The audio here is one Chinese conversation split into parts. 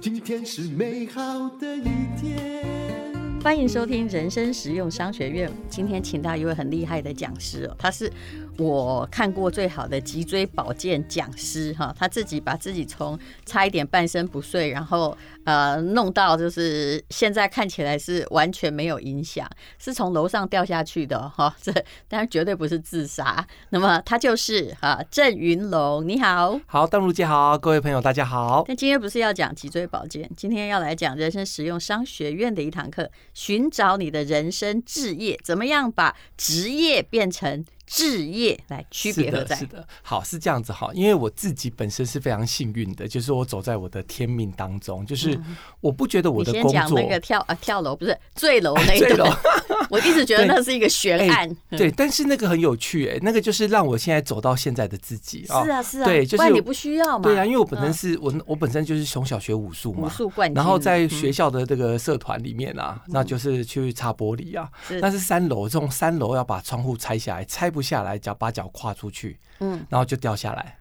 今天是美好的一天。欢迎收听人生实用商学院。今天请到一位很厉害的讲师哦，他是我看过最好的脊椎保健讲师哈。他自己把自己从差一点半身不遂，然后呃弄到就是现在看起来是完全没有影响，是从楼上掉下去的哈。这当然绝对不是自杀。那么他就是哈郑云龙，你好，好，邓如姐好，各位朋友大家好。但今天不是要讲脊椎保健，今天要来讲人生实用商学院的一堂课。寻找你的人生置业，怎么样把职业变成志业来区别何在？是的，是的，好，是这样子哈。因为我自己本身是非常幸运的，就是我走在我的天命当中，就是我不觉得我的工作，你先讲那个跳啊跳楼不是坠楼那个，我一直觉得那是一个悬案对、欸。对，但是那个很有趣哎、欸，那个就是让我现在走到现在的自己啊。是啊是啊，对，就是你不需要嘛。对啊，因为我本身是我我本身就是从小学武术嘛，武术冠军，然后在学校的这个社团里面啊，嗯、那就是去擦玻璃啊。是，但是三楼这种三楼要把窗户拆下来，拆不下来，脚把脚。脚跨出去，嗯，然后就掉下来。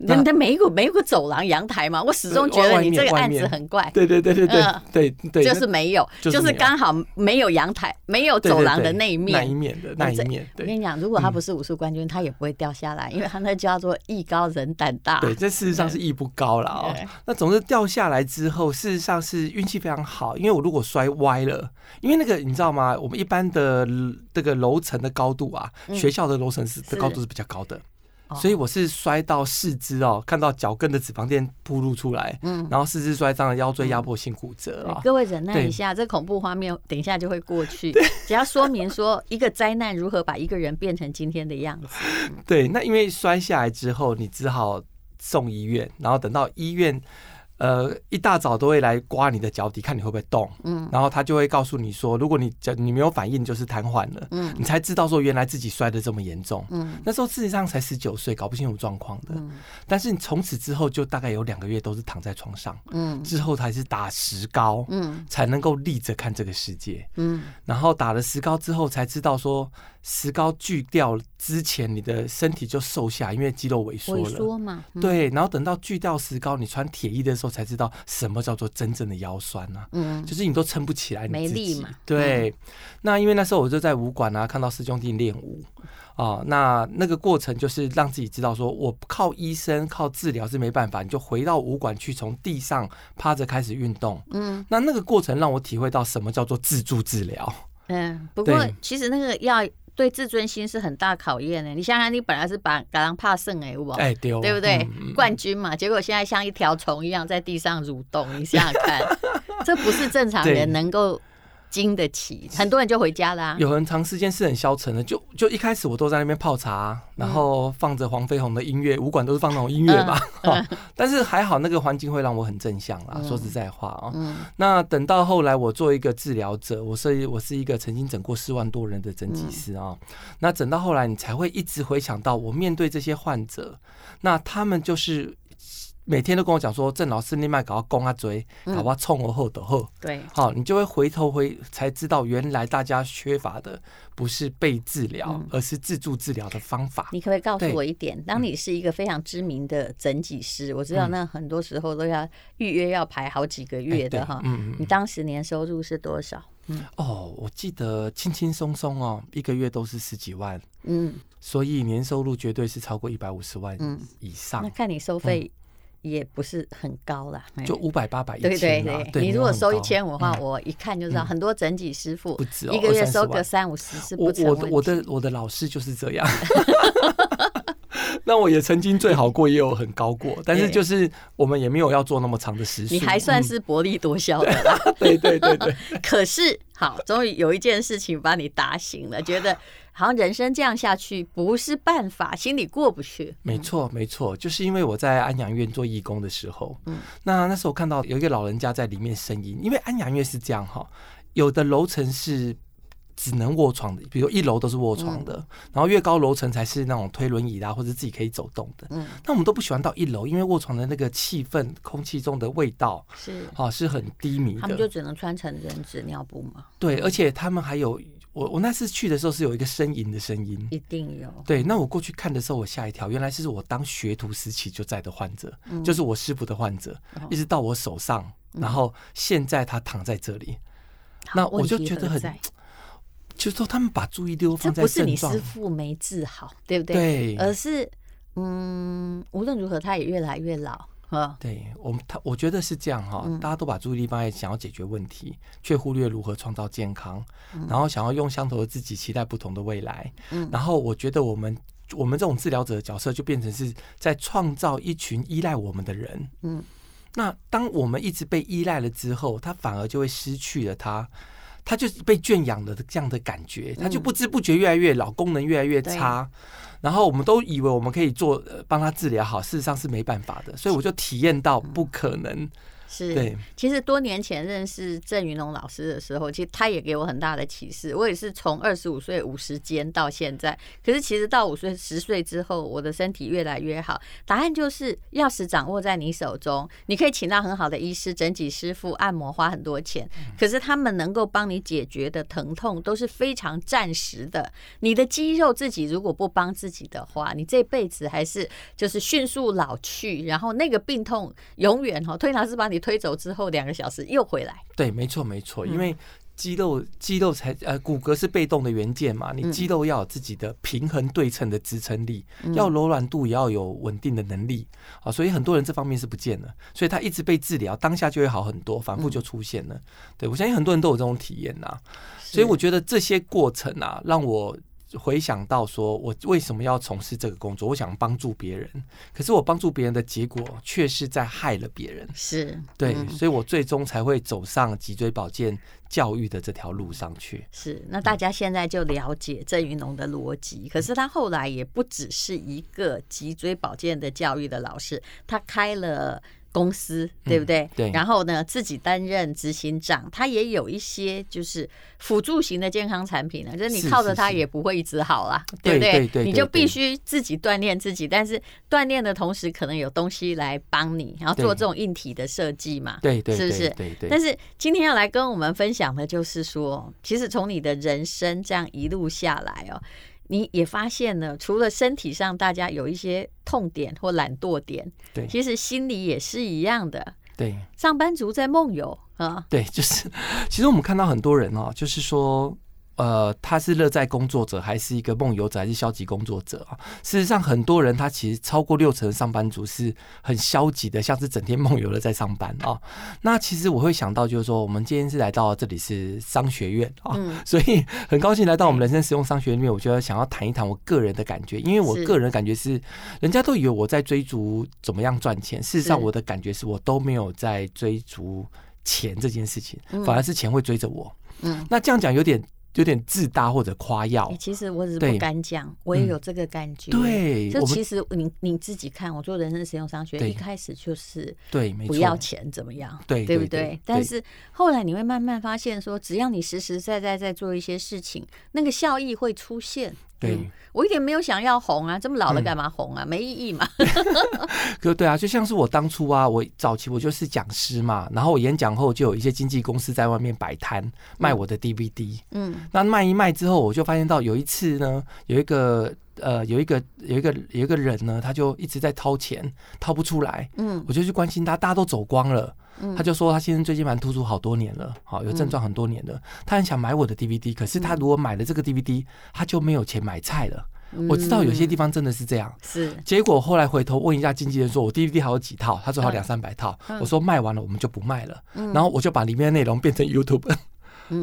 那那没有没有个走廊阳台吗？我始终觉得你这个案子很怪。对对对对对对对，就是没有，就是刚好没有阳台，没有走廊的那一面，那一面的那一面。我跟你讲，如果他不是武术冠军，他也不会掉下来，因为他那叫做艺高人胆大。对，这事实上是艺不高了哦。那总之掉下来之后，事实上是运气非常好，因为我如果摔歪了，因为那个你知道吗？我们一般的这个楼层的高度啊，学校的楼层是的高度是比较高的。所以我是摔到四肢哦，看到脚跟的脂肪垫铺露出来，嗯，然后四肢摔伤了，腰椎压迫性骨折啊。各位忍耐一下，这恐怖画面等一下就会过去。只要说明说一个灾难如何把一个人变成今天的样子。对，那因为摔下来之后，你只好送医院，然后等到医院。呃，一大早都会来刮你的脚底，看你会不会动。嗯，然后他就会告诉你说，如果你脚你没有反应，就是瘫痪了。嗯，你才知道说原来自己摔得这么严重。嗯，那时候事实上才十九岁，搞不清楚状况的。嗯，但是你从此之后就大概有两个月都是躺在床上。嗯，之后才是打石膏。嗯，才能够立着看这个世界。嗯，然后打了石膏之后才知道说。石膏锯掉之前，你的身体就瘦下，因为肌肉萎缩了。萎缩嘛，嗯、对。然后等到锯掉石膏，你穿铁衣的时候才知道什么叫做真正的腰酸啊。嗯，就是你都撑不起来，你自己，没力嘛。对。嗯、那因为那时候我就在武馆啊，看到师兄弟练武啊，那那个过程就是让自己知道，说我靠医生靠治疗是没办法，你就回到武馆去，从地上趴着开始运动。嗯，那那个过程让我体会到什么叫做自助治疗。嗯，不过其实那个要。对自尊心是很大考验的。你想想，你本来是把格兰帕胜哎，我哎对不对？嗯、冠军嘛，结果现在像一条虫一样在地上蠕动，你想想看，这不是正常人能够。经得起，很多人就回家啦、啊。有很长时间是很消沉的，就就一开始我都在那边泡茶，然后放着黄飞鸿的音乐，武馆都是放那种音乐吧。嗯嗯、但是还好，那个环境会让我很正向啦。嗯、说实在话啊，嗯、那等到后来我做一个治疗者，我是我是一个曾经整过四万多人的整脊师啊。嗯、那整到后来，你才会一直回想到我面对这些患者，那他们就是。每天都跟我讲说，郑老师，你卖搞公啊追，搞不好冲我后的后。对，好，你就会回头回才知道，原来大家缺乏的不是被治疗，嗯、而是自助治疗的方法。你可不可以告诉我一点？对当你是一个非常知名的整脊师，嗯、我知道那很多时候都要预约要排好几个月的哈。嗯嗯。你当时年收入是多少？嗯。哦，我记得轻轻松松哦，一个月都是十几万。嗯。所以年收入绝对是超过一百五十万以上。嗯、那看你收费、嗯。也不是很高啦，就五百八百一千。对对对，对你如果收一千五的话，嗯、我一看就知道，很多整脊师傅一个月收个三五十是不。我我的我的老师就是这样。那我也曾经最好过，也有很高过，但是就是我们也没有要做那么长的时数。你还算是薄利多销的 啦。对对对对。可是好，终于有一件事情把你打醒了，觉得。好像人生这样下去不是办法，心里过不去。没错，没错，就是因为我在安养院做义工的时候，嗯，那那时候看到有一个老人家在里面呻吟，因为安养院是这样哈，有的楼层是只能卧床的，比如一楼都是卧床的，嗯、然后越高楼层才是那种推轮椅啦或者自己可以走动的。嗯，那我们都不喜欢到一楼，因为卧床的那个气氛、空气中的味道是啊是很低迷的，他们就只能穿成人纸尿布嘛。对，而且他们还有。我我那次去的时候是有一个呻吟的声音，一定有。对，那我过去看的时候，我吓一跳，原来是我当学徒时期就在的患者，嗯、就是我师傅的患者，嗯、一直到我手上，然后现在他躺在这里，嗯、那我就觉得很，就是说他们把注意力都放在，这不是你师傅没治好，对不对？对，而是嗯，无论如何，他也越来越老。对我们，他我觉得是这样哈，大家都把注意力放在想要解决问题，却忽略如何创造健康，然后想要用相同的自己期待不同的未来。然后我觉得我们我们这种治疗者的角色就变成是在创造一群依赖我们的人。嗯，那当我们一直被依赖了之后，他反而就会失去了他，他就是被圈养了的这样的感觉，他就不知不觉越来越老，功能越来越差。然后我们都以为我们可以做帮他治疗好，事实上是没办法的，所以我就体验到不可能。是，对，其实多年前认识郑云龙老师的时候，其实他也给我很大的启示。我也是从二十五岁五十肩到现在，可是其实到五岁十岁之后，我的身体越来越好。答案就是钥匙掌握在你手中，你可以请到很好的医师、整脊师傅、按摩，花很多钱，可是他们能够帮你解决的疼痛都是非常暂时的。你的肌肉自己如果不帮自己的话，你这辈子还是就是迅速老去，然后那个病痛永远哈，推拿是把你。推走之后两个小时又回来，对，没错没错，因为肌肉肌肉才呃骨骼是被动的元件嘛，你肌肉要有自己的平衡对称的支撑力，要柔软度也要有稳定的能力。啊，所以很多人这方面是不见了，所以他一直被治疗，当下就会好很多，反复就出现了。对，我相信很多人都有这种体验呐，所以我觉得这些过程啊，让我。回想到说，我为什么要从事这个工作？我想帮助别人，可是我帮助别人的结果却是在害了别人。是对，所以我最终才会走上脊椎保健教育的这条路上去。是，那大家现在就了解郑云龙的逻辑。可是他后来也不只是一个脊椎保健的教育的老师，他开了。公司对不对？嗯、对。然后呢，自己担任执行长，他也有一些就是辅助型的健康产品呢，就是你靠着它也不会一直好啦，对不对？对对对对，你就必须自己锻炼自己，但是锻炼的同时，可能有东西来帮你，然后做这种硬体的设计嘛，对对，是不是？对对，对，对。但是今天要来跟我们分享的就是说，其实从你的人生这样一路下来哦。你也发现了，除了身体上大家有一些痛点或懒惰点，对，其实心里也是一样的。对，上班族在梦游啊，对，就是，其实我们看到很多人哦，就是说。呃，他是乐在工作者，还是一个梦游者，还是消极工作者啊？事实上，很多人他其实超过六成的上班族是很消极的，像是整天梦游的在上班啊。那其实我会想到，就是说，我们今天是来到这里是商学院啊，所以很高兴来到我们人生实用商学院里面。我觉得想要谈一谈我个人的感觉，因为我个人的感觉是，人家都以为我在追逐怎么样赚钱，事实上我的感觉是我都没有在追逐钱这件事情，反而是钱会追着我。嗯，那这样讲有点。有点自大或者夸耀，其实我只是不敢讲，我也有这个感觉。对，就其实你你自己看，我做人生实用商学一开始就是对，不要钱怎么样？对，对不对？但是后来你会慢慢发现，说只要你实实在在在做一些事情，那个效益会出现。对、嗯，我一点没有想要红啊，这么老了干嘛红啊？嗯、没意义嘛。可对啊，就像是我当初啊，我早期我就是讲师嘛，然后我演讲后就有一些经纪公司在外面摆摊卖我的 DVD。嗯，那卖一卖之后，我就发现到有一次呢，有一个呃，有一个有一个有一个人呢，他就一直在掏钱，掏不出来。嗯，我就去关心他，大家都走光了。他就说他先生最近蛮突出好多年了，好有症状很多年了，他很想买我的 DVD，可是他如果买了这个 DVD，他就没有钱买菜了。我知道有些地方真的是这样，是。结果后来回头问一下经纪人，说我 DVD 还有几套？他说还有两三百套。我说卖完了我们就不卖了，然后我就把里面的内容变成 YouTube。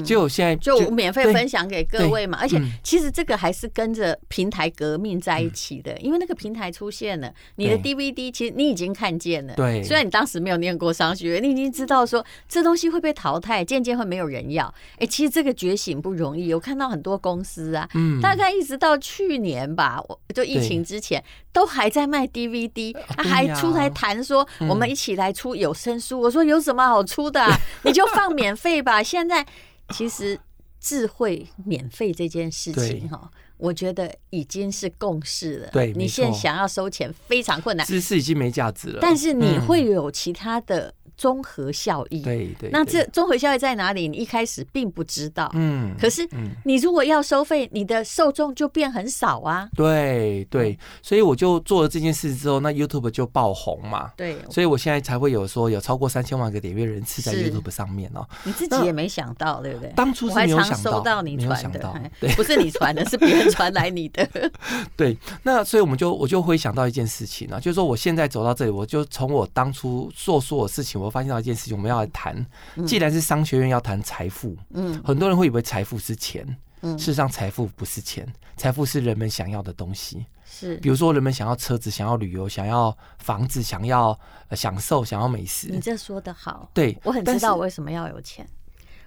就现在就免费分享给各位嘛，而且其实这个还是跟着平台革命在一起的，因为那个平台出现了，你的 DVD 其实你已经看见了，对，虽然你当时没有念过商学院，你已经知道说这东西会被淘汰，渐渐会没有人要。哎，其实这个觉醒不容易，我看到很多公司啊，大概一直到去年吧，我就疫情之前都还在卖 DVD，他还出来谈说我们一起来出有声书，我说有什么好出的啊？你就放免费吧，现在。其实智慧免费这件事情哈，我觉得已经是共识了。对，你现在想要收钱非常困难，知识已经没价值了。但是你会有其他的综合效益。对对。那这综合效益在哪里？你一开始并不知道。嗯。可是，你如果要收费，你的受众就变很少啊。对对，所以我就做了这件事之后，那 YouTube 就爆红嘛。对。所以我现在才会有说有超过三千万个点阅人次在 YouTube 上面哦。你自己也没想到，对不对？当初是没有想到，收到你传的，对，不是你传的，是别人传来你的。对，那所以我们就我就会想到一件事情啊，就是说我现在走到这里，我就从我当初做所有事情，我发现到一件事情，我们要来谈，既然是商学院要谈财富，嗯，很多人会以为财富是钱，嗯，事实上财富不是钱，财富是人们想要的东西，是，比如说人们想要车子，想要旅游，想要房子，想要享受，想要美食。你这说的好，对，我很知道我为什么要有钱。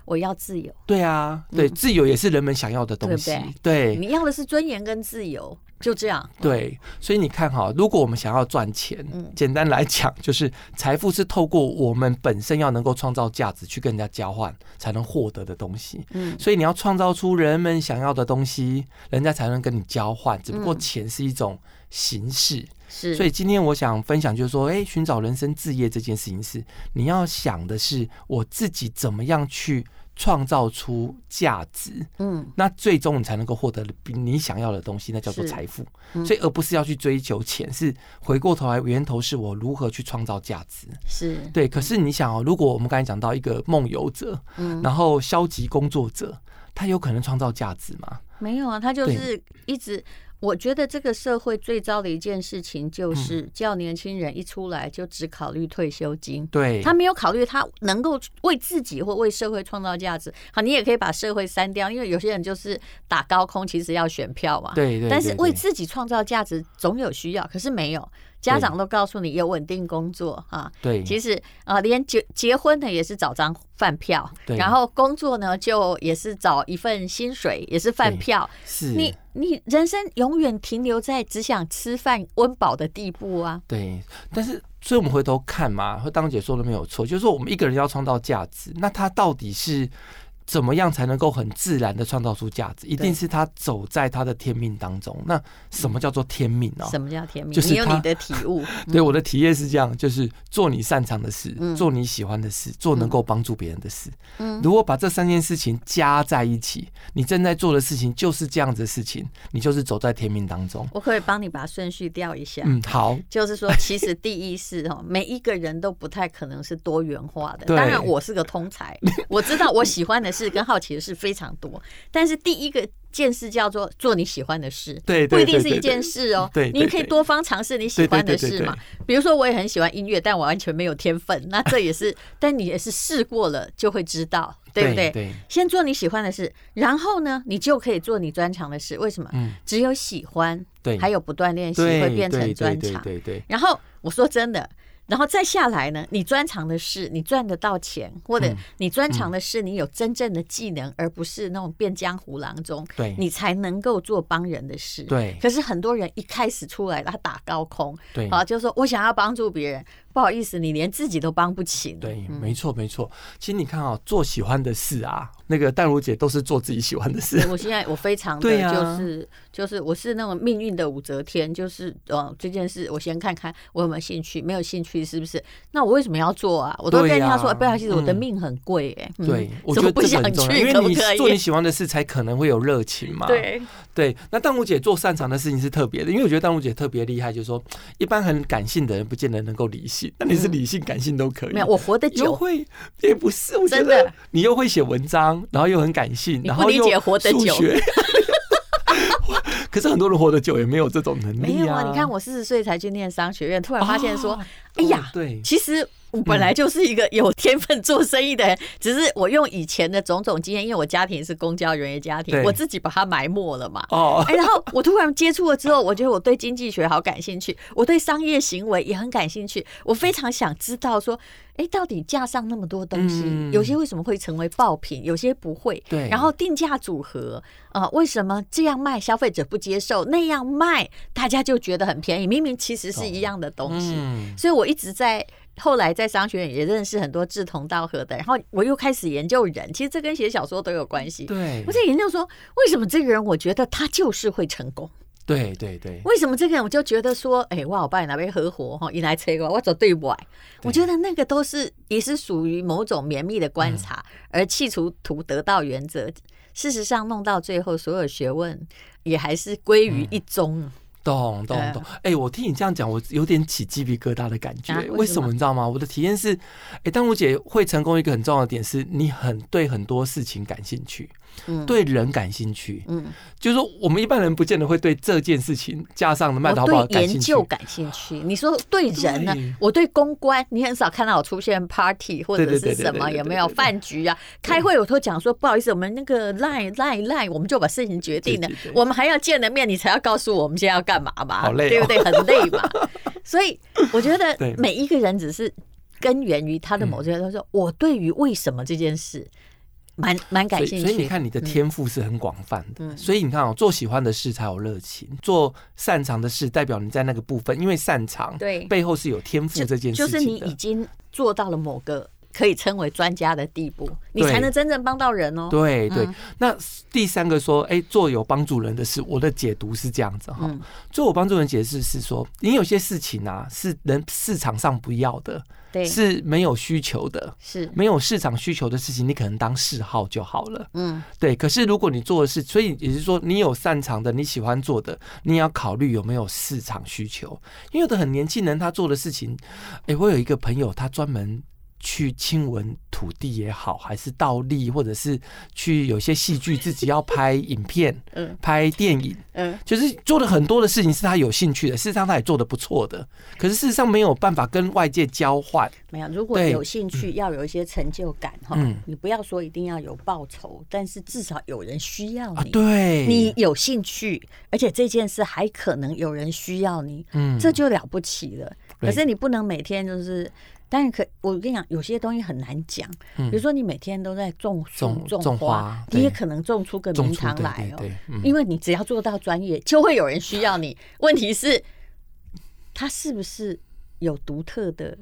我要自由，对啊，对，自由也是人们想要的东西，嗯、对，对，你要的是尊严跟自由，就这样。对，所以你看哈，如果我们想要赚钱，嗯，简单来讲，就是财富是透过我们本身要能够创造价值去跟人家交换才能获得的东西。嗯，所以你要创造出人们想要的东西，人家才能跟你交换。只不过钱是一种形式，是。所以今天我想分享就是说，哎，寻找人生置业这件事情是你要想的是我自己怎么样去。创造出价值，嗯，那最终你才能够获得比你想要的东西，那叫做财富。嗯、所以，而不是要去追求钱，是回过头来，源头是我如何去创造价值。是对。可是你想哦，如果我们刚才讲到一个梦游者，嗯，然后消极工作者，他有可能创造价值吗？没有啊，他就是一直。我觉得这个社会最糟的一件事情，就是叫年轻人一出来就只考虑退休金。对，他没有考虑他能够为自己或为社会创造价值。好，你也可以把社会删掉，因为有些人就是打高空，其实要选票嘛。对对。但是为自己创造价值总有需要，可是没有。家长都告诉你有稳定工作啊，对，其实啊，连结结婚的也是找张饭票，对，然后工作呢就也是找一份薪水，也是饭票，是，你你人生永远停留在只想吃饭温饱的地步啊，对，但是所以我们回头看嘛，和当姐说的没有错，就是说我们一个人要创造价值，那他到底是？怎么样才能够很自然的创造出价值？一定是他走在他的天命当中。那什么叫做天命呢？什么叫天命？就是你有你的体悟。对，我的体验是这样，就是做你擅长的事，做你喜欢的事，做能够帮助别人的事。嗯，如果把这三件事情加在一起，你正在做的事情就是这样子的事情，你就是走在天命当中。我可以帮你把顺序调一下。嗯，好。就是说，其实第一是哦，每一个人都不太可能是多元化的。当然，我是个通才，我知道我喜欢的事跟好奇的事非常多，但是第一个件事叫做做你喜欢的事，对，不一定是一件事哦。对，你可以多方尝试你喜欢的事嘛。比如说，我也很喜欢音乐，但我完全没有天分，那这也是，但你也是试过了就会知道，对不对？对，先做你喜欢的事，然后呢，你就可以做你专长的事。为什么？嗯，只有喜欢，对，还有不断练习会变成专长。对对。然后我说真的。然后再下来呢，你专长的事，你赚得到钱，或者你专长的事，你有真正的技能，而不是那种变江湖郎中，对，你才能够做帮人的事。对。可是很多人一开始出来，他打高空，对，好，就是说我想要帮助别人。不好意思，你连自己都帮不起。对，没错没错。其实你看啊，做喜欢的事啊，那个淡如姐都是做自己喜欢的事。我现在我非常的就是就是我是那种命运的武则天，就是呃这件事我先看看我有没有兴趣，没有兴趣是不是？那我为什么要做啊？我都跟人家说，不好意思，我的命很贵哎。对，我觉得不想去，因为你做你喜欢的事才可能会有热情嘛。对对，那淡如姐做擅长的事情是特别的，因为我觉得淡如姐特别厉害，就是说一般很感性的人不见得能够理性。那你是理性、感性都可以。没有，我活得久。又会也不是，我觉得你又会写文章，然后又很感性，然后又活得久。可是很多人活得久也没有这种能力啊。没有啊，你看我四十岁才去念商学院，突然发现说，哎呀，对，其实。我本来就是一个有天分做生意的人，只是我用以前的种种经验，因为我家庭是公交人员家庭，我自己把它埋没了嘛。哦，然后我突然接触了之后，我觉得我对经济学好感兴趣，我对商业行为也很感兴趣，我非常想知道说，哎，到底架上那么多东西，有些为什么会成为爆品，有些不会。对。然后定价组合啊，为什么这样卖消费者不接受，那样卖大家就觉得很便宜？明明其实是一样的东西。所以我一直在。后来在商学院也认识很多志同道合的，然后我又开始研究人，其实这跟写小说都有关系。对，我在研究说，为什么这个人，我觉得他就是会成功。对对对，为什么这个人我就觉得说，哎、欸，我好爸哪边合伙哈，一来催我，我走对外，我觉得那个都是也是属于某种绵密的观察，嗯、而弃除图得到原则。事实上，弄到最后，所有学问也还是归于一宗。嗯懂懂懂，哎、欸，我听你这样讲，我有点起鸡皮疙瘩的感觉。啊、为，什么你知道吗？我的体验是，哎、欸，当如姐会成功一个很重要的点是，你很对很多事情感兴趣。嗯、对人感兴趣，嗯，就是说我们一般人不见得会对这件事情加上的卖淘宝感兴趣。研究感兴趣，你说对人呢？我对公关，你很少看到我出现 party 或者是什么有没有饭局啊？开会我都讲说不好意思，我们那个 line line line，我们就把事情决定了，我们还要见了面，你才要告诉我们现在要干嘛嘛？好累，对不对？很累嘛。所以我觉得每一个人只是根源于他的某些，他说我对于为什么这件事。蛮蛮感兴趣，所以你看你的天赋是很广泛的，嗯、所以你看哦，做喜欢的事才有热情，做擅长的事代表你在那个部分，因为擅长，对，背后是有天赋这件事情就，就是你已经做到了某个可以称为专家的地步，你才能真正帮到人哦。对对，嗯、那第三个说，哎、欸，做有帮助人的事，我的解读是这样子哈，嗯、做有帮助人解释是说，你有些事情啊，是人市场上不要的。对，是没有需求的，是没有市场需求的事情，你可能当嗜好就好了。嗯，对。可是如果你做的是，所以也就是说，你有擅长的，你喜欢做的，你也要考虑有没有市场需求。因为有的很年轻人，他做的事情，哎，我有一个朋友，他专门。去亲吻土地也好，还是倒立，或者是去有些戏剧自己要拍影片，嗯，拍电影，嗯，就是做了很多的事情是他有兴趣的，事实上他也做的不错的，可是事实上没有办法跟外界交换。没有，如果有兴趣，要有一些成就感哈，嗯，你不要说一定要有报酬，但是至少有人需要你，对，你有兴趣，而且这件事还可能有人需要你，嗯，这就了不起了。可是你不能每天就是。但是可，我跟你讲，有些东西很难讲。比如说，你每天都在种种、种花，你也可能种出个名堂来哦。因为你只要做到专业，就会有人需要你。问题是，它是不是有独特的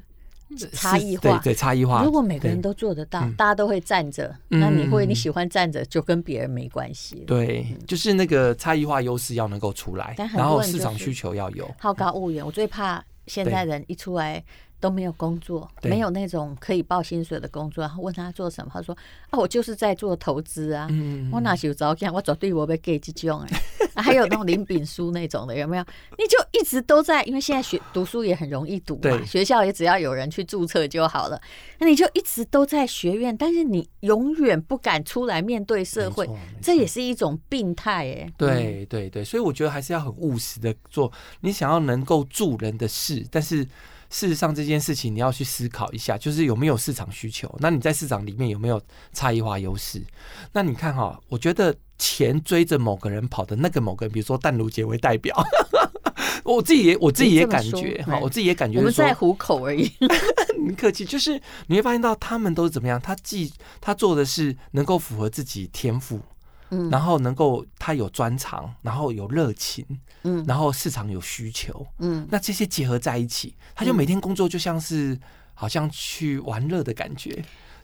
差异化？对，差异化。如果每个人都做得到，大家都会站着，那你会你喜欢站着，就跟别人没关系。对，就是那个差异化优势要能够出来，然后市场需求要有。好高骛远，我最怕现在人一出来。都没有工作，没有那种可以报薪水的工作。然后问他做什么，他说：“啊，我就是在做投资啊。嗯”我哪有早讲？我绝对我被给这种哎。还有那种林炳书那种的，有没有？你就一直都在，因为现在学读书也很容易读嘛，学校也只要有人去注册就好了。那你就一直都在学院，但是你永远不敢出来面对社会，这也是一种病态哎。对对对，所以我觉得还是要很务实的做你想要能够助人的事，但是。事实上，这件事情你要去思考一下，就是有没有市场需求？那你在市场里面有没有差异化优势？那你看哈，我觉得钱追着某个人跑的那个某个人，比如说淡如姐为代表，我自己也我自己也感觉哈，我自己也感觉，我们在虎口而已。你客气，就是你会发现到他们都是怎么样？他既他做的是能够符合自己天赋。嗯，然后能够他有专长，然后有热情，嗯，然后市场有需求，嗯，那这些结合在一起，他就每天工作就像是好像去玩乐的感觉，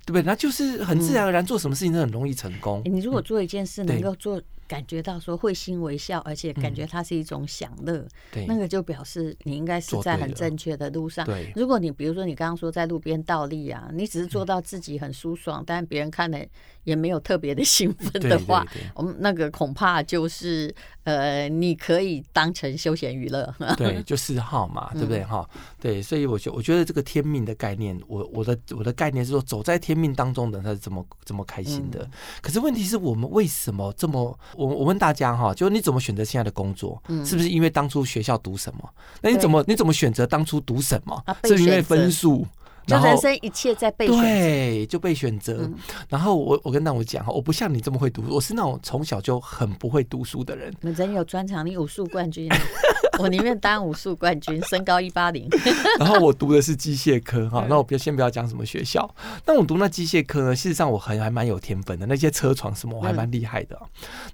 对不对？那就是很自然而然做什么事情都很容易成功。你如果做一件事能够做。感觉到说会心微笑，而且感觉它是一种享乐，嗯、对，那个就表示你应该是在很正确的路上。对，如果你比如说你刚刚说在路边倒立啊，你只是做到自己很舒爽，嗯、但别人看了也没有特别的兴奋的话，我们那个恐怕就是呃，你可以当成休闲娱乐。对，就嗜好嘛，对不对哈？嗯、对，所以我觉我觉得这个天命的概念，我我的我的概念是说，走在天命当中的他是怎么怎么开心的。嗯、可是问题是我们为什么这么？我我问大家哈，就你怎么选择现在的工作？嗯，是不是因为当初学校读什么？那你怎么你怎么选择当初读什么？是因为分数？就人生一切在被选，对，就被选择。然后我我跟那我讲哈，我不像你这么会读，我是那种从小就很不会读书的人。你人有专长，你武术冠军，我宁愿当武术冠军，身高一八零。然后我读的是机械科哈，那我别先不要讲什么学校。那我读那机械科呢，事实上我很还蛮有天分的，那些车床什么我还蛮厉害的。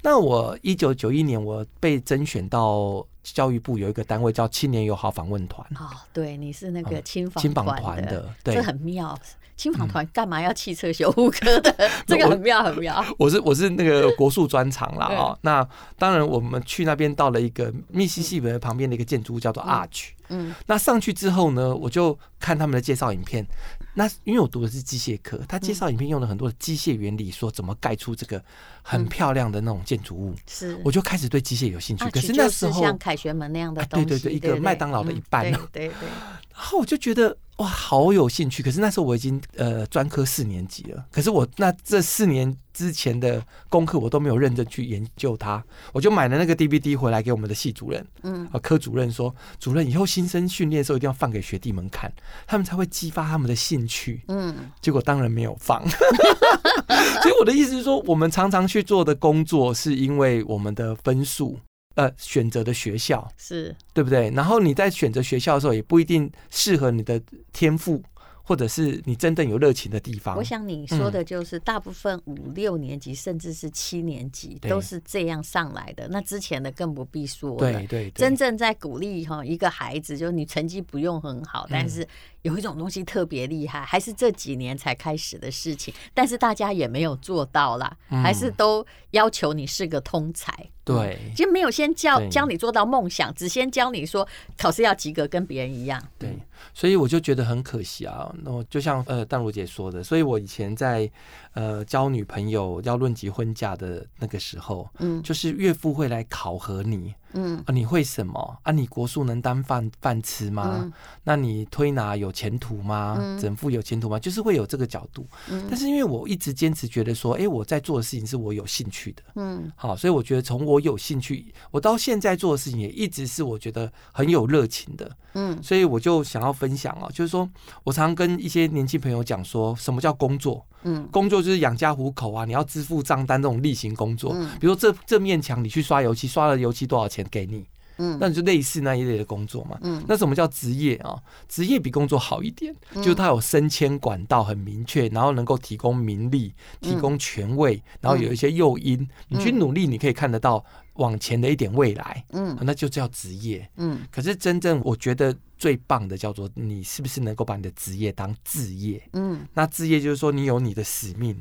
那我一九九一年我被甄选到。教育部有一个单位叫青年友好访问团。哦，对，你是那个青访青访团的，对，这很妙。青访团干嘛要汽车修护科的？嗯、这个很妙，很妙。我是我是那个 国术专场啦哦。那当然，我们去那边到了一个密西西比旁边的一个建筑物，叫做 Arch。嗯，那上去之后呢，我就看他们的介绍影片。那因为我读的是机械科，他介绍影片用了很多的机械原理，说怎么盖出这个很漂亮的那种建筑物。是，我就开始对机械有兴趣。可是那时候像凯旋门那样的东西，对对对，一个麦当劳的一半。对对对。然后我就觉得。哇，好有兴趣！可是那时候我已经呃专科四年级了，可是我那这四年之前的功课我都没有认真去研究它，我就买了那个 DVD 回来给我们的系主任，嗯，啊科主任说，主任以后新生训练的时候一定要放给学弟们看，他们才会激发他们的兴趣，嗯，结果当然没有放，所以我的意思是说，我们常常去做的工作是因为我们的分数。呃，选择的学校是对不对？然后你在选择学校的时候，也不一定适合你的天赋。或者是你真正有热情的地方，我想你说的就是大部分五六年级甚至是七年级都是这样上来的，那之前的更不必说了。对对，真正在鼓励哈一个孩子，就是你成绩不用很好，但是有一种东西特别厉害，还是这几年才开始的事情，但是大家也没有做到啦，还是都要求你是个通才。对，就没有先教教你做到梦想，只先教你说考试要及格，跟别人一样。对，所以我就觉得很可惜啊。那我就像呃淡如姐说的，所以我以前在呃交女朋友要论及婚嫁的那个时候，嗯，就是岳父会来考核你。嗯啊，你会什么啊？你国术能当饭饭吃吗？嗯、那你推拿有前途吗？嗯、整复有前途吗？就是会有这个角度。嗯、但是因为我一直坚持觉得说，哎、欸，我在做的事情是我有兴趣的。嗯，好，所以我觉得从我有兴趣，我到现在做的事情也一直是我觉得很有热情的。嗯，所以我就想要分享啊，就是说我常跟一些年轻朋友讲说，什么叫工作？嗯，工作就是养家糊口啊，你要支付账单这种例行工作。嗯，比如说这这面墙你去刷油漆，刷了油漆多少钱给你？嗯，那你就类似那一类的工作嘛。嗯，那什么叫职业啊？职业比工作好一点，就是它有升迁管道很明确，然后能够提供名利、提供权位，然后有一些诱因，你去努力，你可以看得到往前的一点未来。嗯，那就叫职业。嗯，可是真正我觉得最棒的叫做你是不是能够把你的职业当置业？嗯，那置业就是说你有你的使命，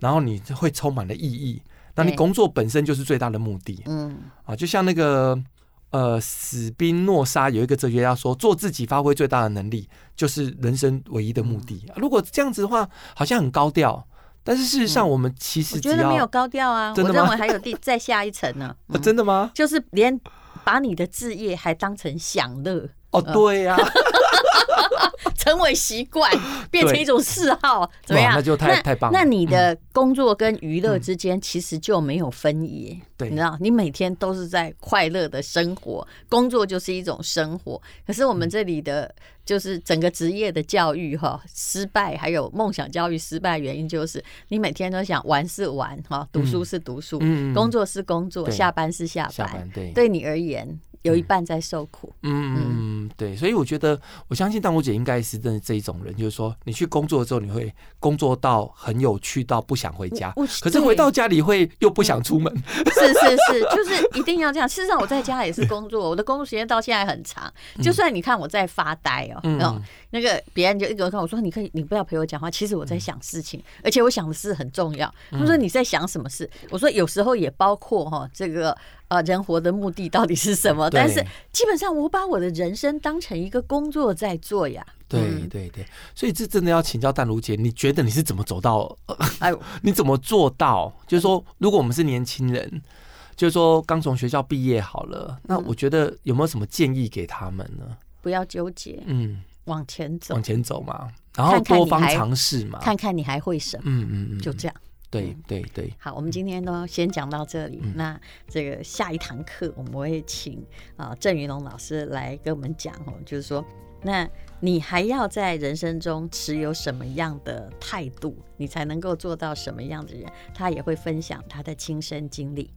然后你会充满了意义，那你工作本身就是最大的目的。嗯，啊，就像那个。呃，史宾诺莎有一个哲学家说，做自己发挥最大的能力，就是人生唯一的目的。如果这样子的话，好像很高调，但是事实上，我们其实、嗯、我觉得没有高调啊。真的吗？我认为还有第再下一层呢、嗯 啊。真的吗？就是连把你的置业还当成享乐。哦，对呀、啊。成为习惯，变成一种嗜好，怎么样？那就太太棒了。那你的工作跟娱乐之间其实就没有分野，对，你知道，你每天都是在快乐的生活，工作就是一种生活。可是我们这里的就是整个职业的教育哈，失败还有梦想教育失败原因就是你每天都想玩是玩哈，读书是读书，工作是工作，下班是下班，对，对你而言。有一半在受苦。嗯嗯，对，所以我觉得，我相信淡如姐应该是真的这一种人，就是说，你去工作之后，你会工作到很有趣到不想回家，可是回到家里会又不想出门。是是是，就是一定要这样。事实上，我在家也是工作，我的工作时间到现在很长。就算你看我在发呆哦，嗯，那个别人就一个人看我说，你可以，你不要陪我讲话。其实我在想事情，而且我想的事很重要。他说你在想什么事？我说有时候也包括哈这个。啊，人活的目的到底是什么？但是基本上，我把我的人生当成一个工作在做呀。对对对，所以这真的要请教淡如姐，你觉得你是怎么走到？哎，你怎么做到？就是说，如果我们是年轻人，就是说刚从学校毕业好了，那我觉得有没有什么建议给他们呢？不要纠结，嗯，往前走，往前走嘛，然后多方尝试嘛，看看你还会什么，嗯嗯嗯，就这样。对对对，好，我们今天呢先讲到这里。嗯、那这个下一堂课我们会请啊郑云龙老师来跟我们讲哦，就是说，那你还要在人生中持有什么样的态度，你才能够做到什么样的人？他也会分享他的亲身经历。